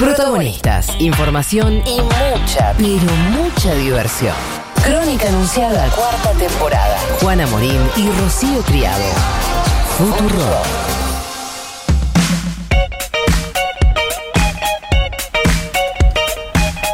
Protagonistas, información y mucha, pero mucha diversión. Crónica anunciada, cuarta temporada. Juana Morín y Rocío Criado. Futuro.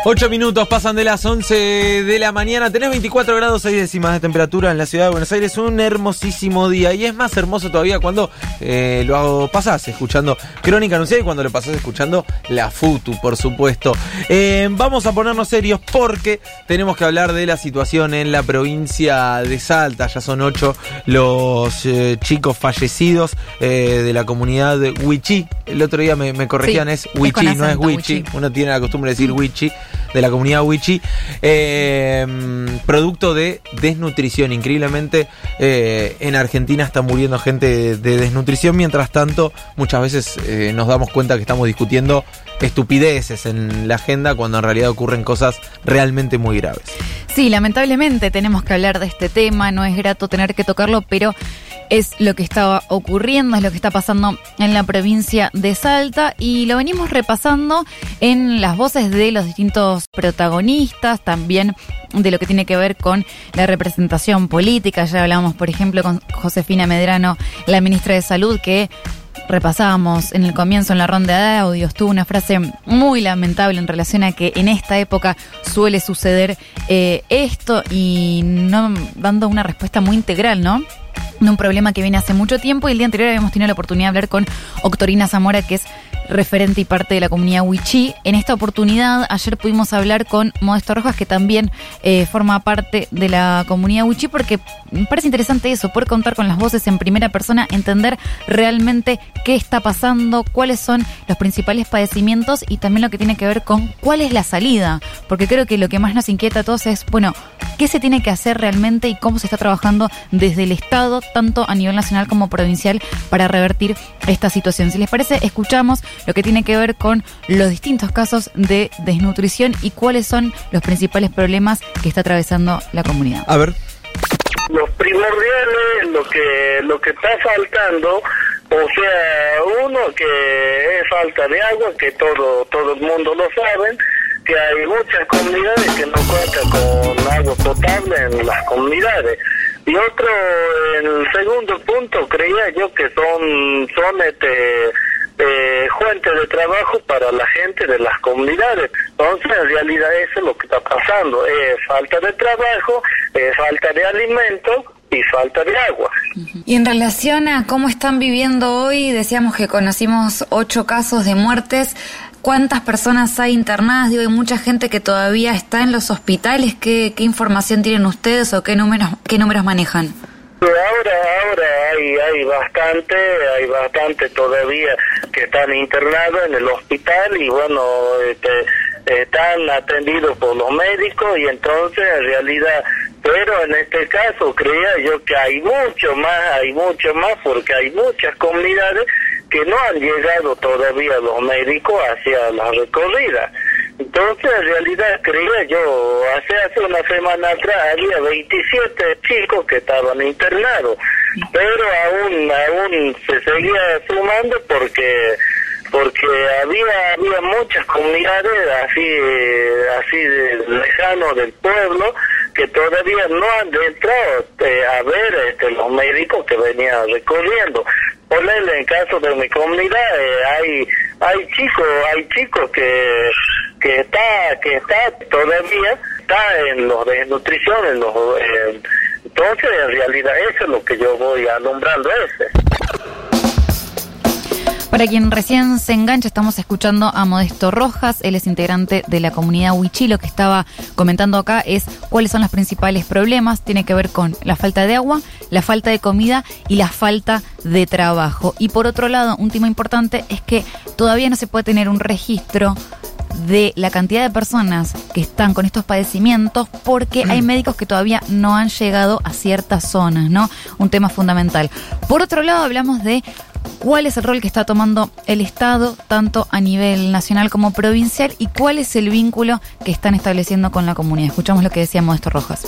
Ocho minutos pasan de las 11 de la mañana. Tenés 24 grados 6 décimas de temperatura en la ciudad de Buenos Aires. Un hermosísimo día. Y es más hermoso todavía cuando eh, lo pasás escuchando Crónica Anunciada y cuando lo pasás escuchando la FUTU, por supuesto. Eh, vamos a ponernos serios porque tenemos que hablar de la situación en la provincia de Salta. Ya son ocho los eh, chicos fallecidos de la comunidad de. El otro día me, corregían, es Huichi, no es Huichi. Uno tiene la costumbre de decir Huichi de la comunidad Wichi, eh, producto de desnutrición. Increíblemente, eh, en Argentina está muriendo gente de, desnutrición, mientras tanto, muchas veces eh, nos damos cuenta que estamos discutiendo estupideces en la agenda cuando en realidad ocurren cosas realmente muy graves. Sí, lamentablemente tenemos que hablar de este tema, no es grato tener que tocarlo, pero es lo que estaba ocurriendo, es lo que está pasando en la provincia de Salta y lo venimos repasando en las voces de los distintos protagonistas, también de lo que tiene que ver con la representación política. Ya hablamos, por ejemplo, con Josefina Medrano, la ministra de Salud, que repasábamos en el comienzo en la ronda de audios, tuvo una frase muy lamentable en relación a que en esta época suele suceder eh, esto y no dando una respuesta muy integral, ¿no? De un problema que viene hace mucho tiempo y el día anterior habíamos tenido la oportunidad de hablar con Octorina Zamora, que es referente y parte de la comunidad Wichi. En esta oportunidad, ayer pudimos hablar con Modesto Rojas, que también eh, forma parte de la comunidad Wichi, porque me parece interesante eso, poder contar con las voces en primera persona, entender realmente qué está pasando, cuáles son los principales padecimientos y también lo que tiene que ver con cuál es la salida, porque creo que lo que más nos inquieta a todos es, bueno, qué se tiene que hacer realmente y cómo se está trabajando desde el Estado, tanto a nivel nacional como provincial, para revertir esta situación. Si les parece, escuchamos lo que tiene que ver con los distintos casos de desnutrición y cuáles son los principales problemas que está atravesando la comunidad. A ver. Los primordiales, lo que, lo que está faltando, o sea, uno que es falta de agua, que todo, todo el mundo lo sabe, que hay muchas comunidades que no cuentan con agua potable en las comunidades. Y otro, el segundo punto, creía yo que son, son este, eh, fuente de trabajo para la gente de las comunidades. Entonces, en realidad eso es lo que está pasando. Es falta de trabajo, falta de alimentos y falta de agua. Y en relación a cómo están viviendo hoy, decíamos que conocimos ocho casos de muertes. ¿Cuántas personas hay internadas? Digo, hay mucha gente que todavía está en los hospitales. ¿Qué, qué información tienen ustedes o qué números, qué números manejan? Ahora, ahora hay, hay bastante, hay bastante todavía que están internados en el hospital y bueno, este, están atendidos por los médicos y entonces en realidad, pero en este caso creía yo que hay mucho más, hay mucho más porque hay muchas comunidades que no han llegado todavía los médicos hacia la recorrida. Entonces, en realidad, creía yo, hace, hace una semana atrás había 27 chicos que estaban internados, pero aún, aún se seguía sumando porque porque había había muchas comunidades así así de, lejano del pueblo que todavía no han entrado este, a ver este, los médicos que venían recorriendo. Ponerle en caso de mi comunidad eh, hay hay chicos hay chicos que que está que está todavía está en los de nutrición en los entonces en realidad eso es lo que yo voy alumbrando ese para quien recién se engancha, estamos escuchando a Modesto Rojas, él es integrante de la comunidad Huichilo, que estaba comentando acá es cuáles son los principales problemas, tiene que ver con la falta de agua, la falta de comida y la falta de trabajo. Y por otro lado, un tema importante es que todavía no se puede tener un registro de la cantidad de personas que están con estos padecimientos porque hay mm. médicos que todavía no han llegado a ciertas zonas, ¿no? Un tema fundamental. Por otro lado, hablamos de cuál es el rol que está tomando el Estado, tanto a nivel nacional como provincial, y cuál es el vínculo que están estableciendo con la comunidad. Escuchamos lo que decía Modesto Rojas.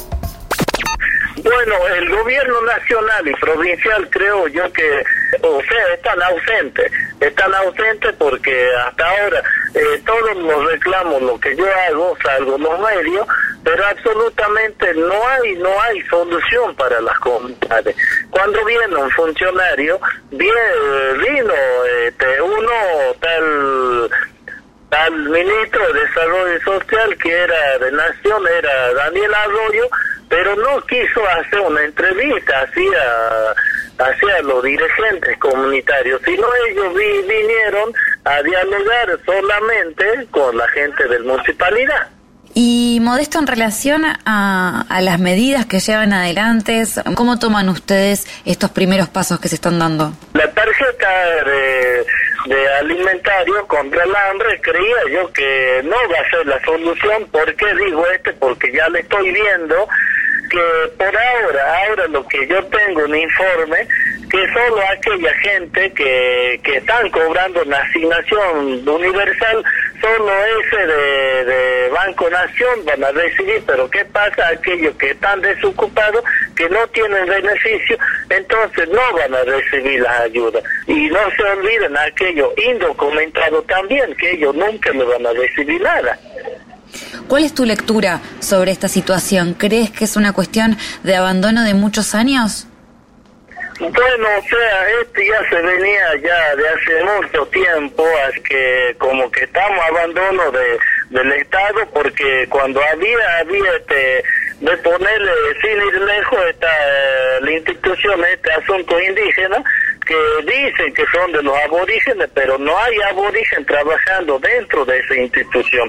Bueno, el gobierno nacional y provincial creo yo que, o sea, están ausentes. están ausentes porque hasta ahora eh, todos los reclamos, lo que yo hago, salgo los medios, pero absolutamente no hay no hay solución para las comunidades. Cuando viene un funcionario, viene, vino este, uno tal tal ministro de Desarrollo Social que era de Nación, era Daniel Arroyo, pero no quiso hacer una entrevista hacia, hacia los dirigentes comunitarios, sino ellos vinieron a dialogar solamente con la gente del municipalidad. Y Modesto, en relación a, a, las medidas que llevan adelante, ¿cómo toman ustedes estos primeros pasos que se están dando? La tarjeta de, de alimentario contra el hambre creía yo que no va a ser la solución. ¿Por qué digo este? Porque ya le estoy viendo que por ahora, ahora lo que yo tengo un informe, que solo aquella gente que, que están cobrando una asignación universal, solo ese de, de Banco Nación van a recibir, pero ¿qué pasa? Aquellos que están desocupados, que no tienen beneficio, entonces no van a recibir las ayudas. Y no se olviden aquellos indocumentados también, que ellos nunca me van a recibir nada. ¿Cuál es tu lectura sobre esta situación? ¿Crees que es una cuestión de abandono de muchos años? Bueno, o sea, este ya se venía ya de hace mucho tiempo, es que como que estamos abandono de, del Estado, porque cuando había, había este, de ponerle sin ir lejos esta, eh, la institución, este asunto indígena, que dicen que son de los aborígenes, pero no hay aborigen trabajando dentro de esa institución.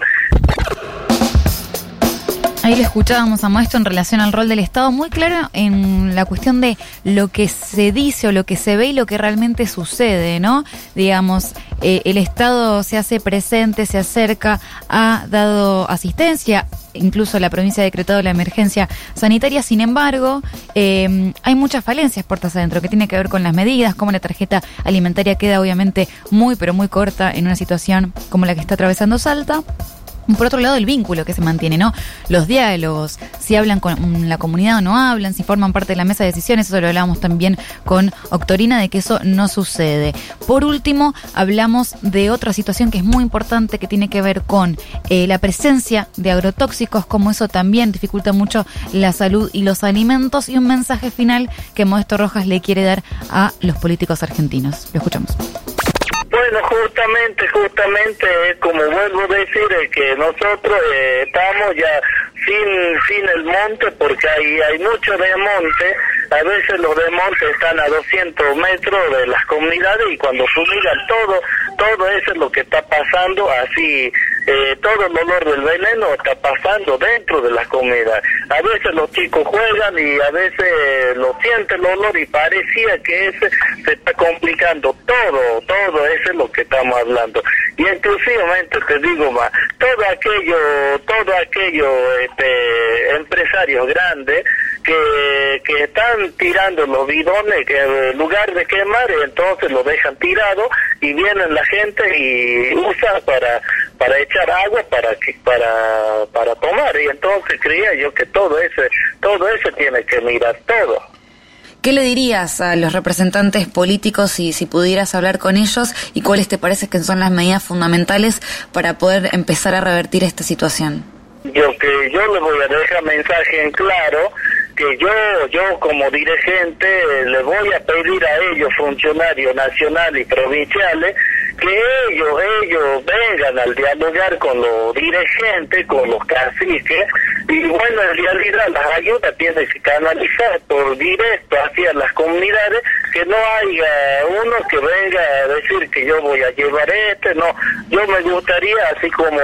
Ahí le escuchábamos a Maestro en relación al rol del Estado, muy claro en la cuestión de lo que se dice o lo que se ve y lo que realmente sucede, ¿no? Digamos, eh, el Estado se hace presente, se acerca, ha dado asistencia, incluso la provincia ha decretado la emergencia sanitaria, sin embargo, eh, hay muchas falencias puertas adentro que tiene que ver con las medidas, como la tarjeta alimentaria queda obviamente muy, pero muy corta en una situación como la que está atravesando Salta. Por otro lado, el vínculo que se mantiene, ¿no? Los diálogos, si hablan con la comunidad o no hablan, si forman parte de la mesa de decisiones, eso lo hablábamos también con Octorina, de que eso no sucede. Por último, hablamos de otra situación que es muy importante, que tiene que ver con eh, la presencia de agrotóxicos, como eso también dificulta mucho la salud y los alimentos, y un mensaje final que Modesto Rojas le quiere dar a los políticos argentinos. Lo escuchamos. Bueno, justamente, justamente, como vuelvo a decir, es que nosotros eh, estamos ya sin sin el monte porque hay hay mucho de monte. A veces los de monte están a 200 metros de las comunidades y cuando fumigan todo todo eso es lo que está pasando así eh, todo el olor del veneno está pasando dentro de las comunidades a veces los chicos juegan y a veces lo sienten el olor y parecía que ese se está complicando todo todo eso es lo que estamos hablando. Y inclusivamente te digo más todo aquello todo aquello este, empresarios grandes que están tirando los bidones que en lugar de quemar entonces lo dejan tirado y vienen la gente y usa para para echar agua para que para para tomar. Y entonces creía yo que todo ese todo eso tiene que mirar todo. ¿Qué le dirías a los representantes políticos si, si pudieras hablar con ellos y cuáles te parece que son las medidas fundamentales para poder empezar a revertir esta situación? Yo que yo le voy a dejar mensaje en claro que yo yo como dirigente le voy a pedir a ellos funcionarios nacionales y provinciales que ellos ellos vengan al dialogar con los dirigentes, con los caciques y bueno en realidad las ayudas tienen que canalizar por directo hacia las comunidades que no haya uno que venga a decir que yo voy a llevar este, no, yo me gustaría así como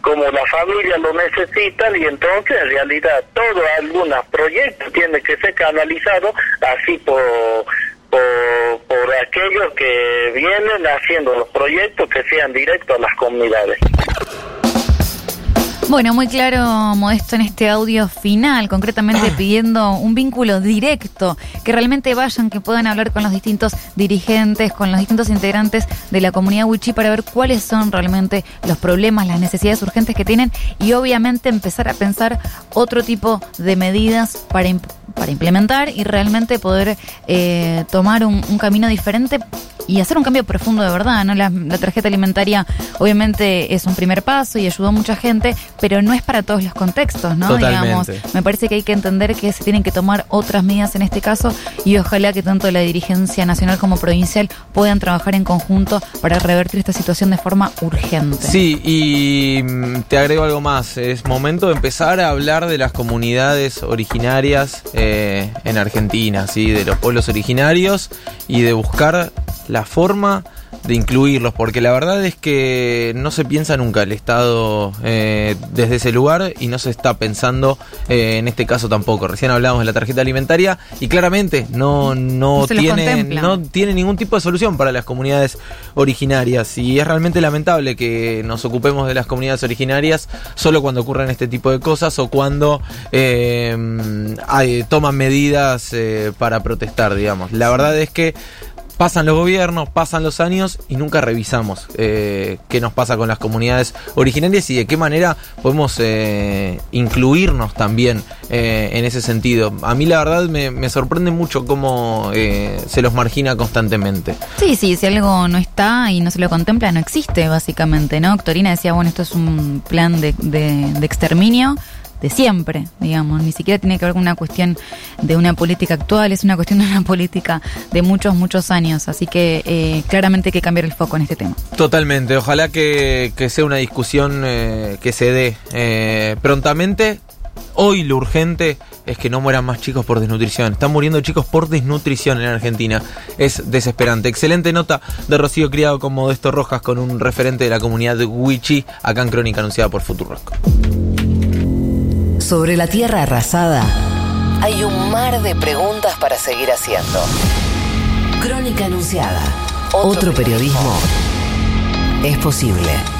como la familia lo necesitan y entonces en realidad todo algunos proyectos tiene que ser canalizado así por aquellos que vienen haciendo los proyectos que sean directos a las comunidades. Bueno, muy claro, Modesto, en este audio final, concretamente pidiendo un vínculo directo, que realmente vayan, que puedan hablar con los distintos dirigentes, con los distintos integrantes de la comunidad Wichi para ver cuáles son realmente los problemas, las necesidades urgentes que tienen y obviamente empezar a pensar otro tipo de medidas para para implementar y realmente poder eh, tomar un, un camino diferente y hacer un cambio profundo de verdad, ¿no? La, la tarjeta alimentaria obviamente es un primer paso y ayudó a mucha gente, pero no es para todos los contextos, ¿no? Totalmente. Digamos, me parece que hay que entender que se tienen que tomar otras medidas en este caso y ojalá que tanto la dirigencia nacional como provincial puedan trabajar en conjunto para revertir esta situación de forma urgente. Sí, y mm, te agrego algo más. Es momento de empezar a hablar de las comunidades originarias eh, en Argentina, ¿sí? de los pueblos originarios y de buscar la forma de incluirlos, porque la verdad es que no se piensa nunca el Estado eh, desde ese lugar y no se está pensando eh, en este caso tampoco. Recién hablamos de la tarjeta alimentaria y claramente no, no, tiene, no tiene ningún tipo de solución para las comunidades originarias y es realmente lamentable que nos ocupemos de las comunidades originarias solo cuando ocurren este tipo de cosas o cuando eh, hay- toman medidas eh, para protestar, digamos. La verdad es que pasan los gobiernos, pasan los años y nunca revisamos eh, qué nos pasa con las comunidades originarias y de qué manera podemos eh, incluirnos también eh, en ese sentido. A mí la verdad me, sorprende mucho cómo eh, se los margina constantemente. Sí, sí, si algo no está y no se lo contempla, no existe, básicamente, ¿no? Doctorina decía, bueno, esto es un plan de- de exterminio de siempre, digamos, ni siquiera tiene que ver con una cuestión de una política actual, es una cuestión de una política de muchos, muchos años, así que eh, claramente hay que cambiar el foco en este tema. Totalmente, ojalá que, sea una discusión eh, que se dé eh, prontamente. Hoy lo urgente es que no mueran más chicos por desnutrición. Están muriendo chicos por desnutrición en Argentina. Es desesperante. Excelente nota de Rocío Criado con Modesto Rojas con un referente de la comunidad Wichi, acá en Crónica anunciada por Futurock. Sobre la tierra arrasada hay un mar de preguntas para seguir haciendo. Crónica anunciada. Otro periodismo es posible.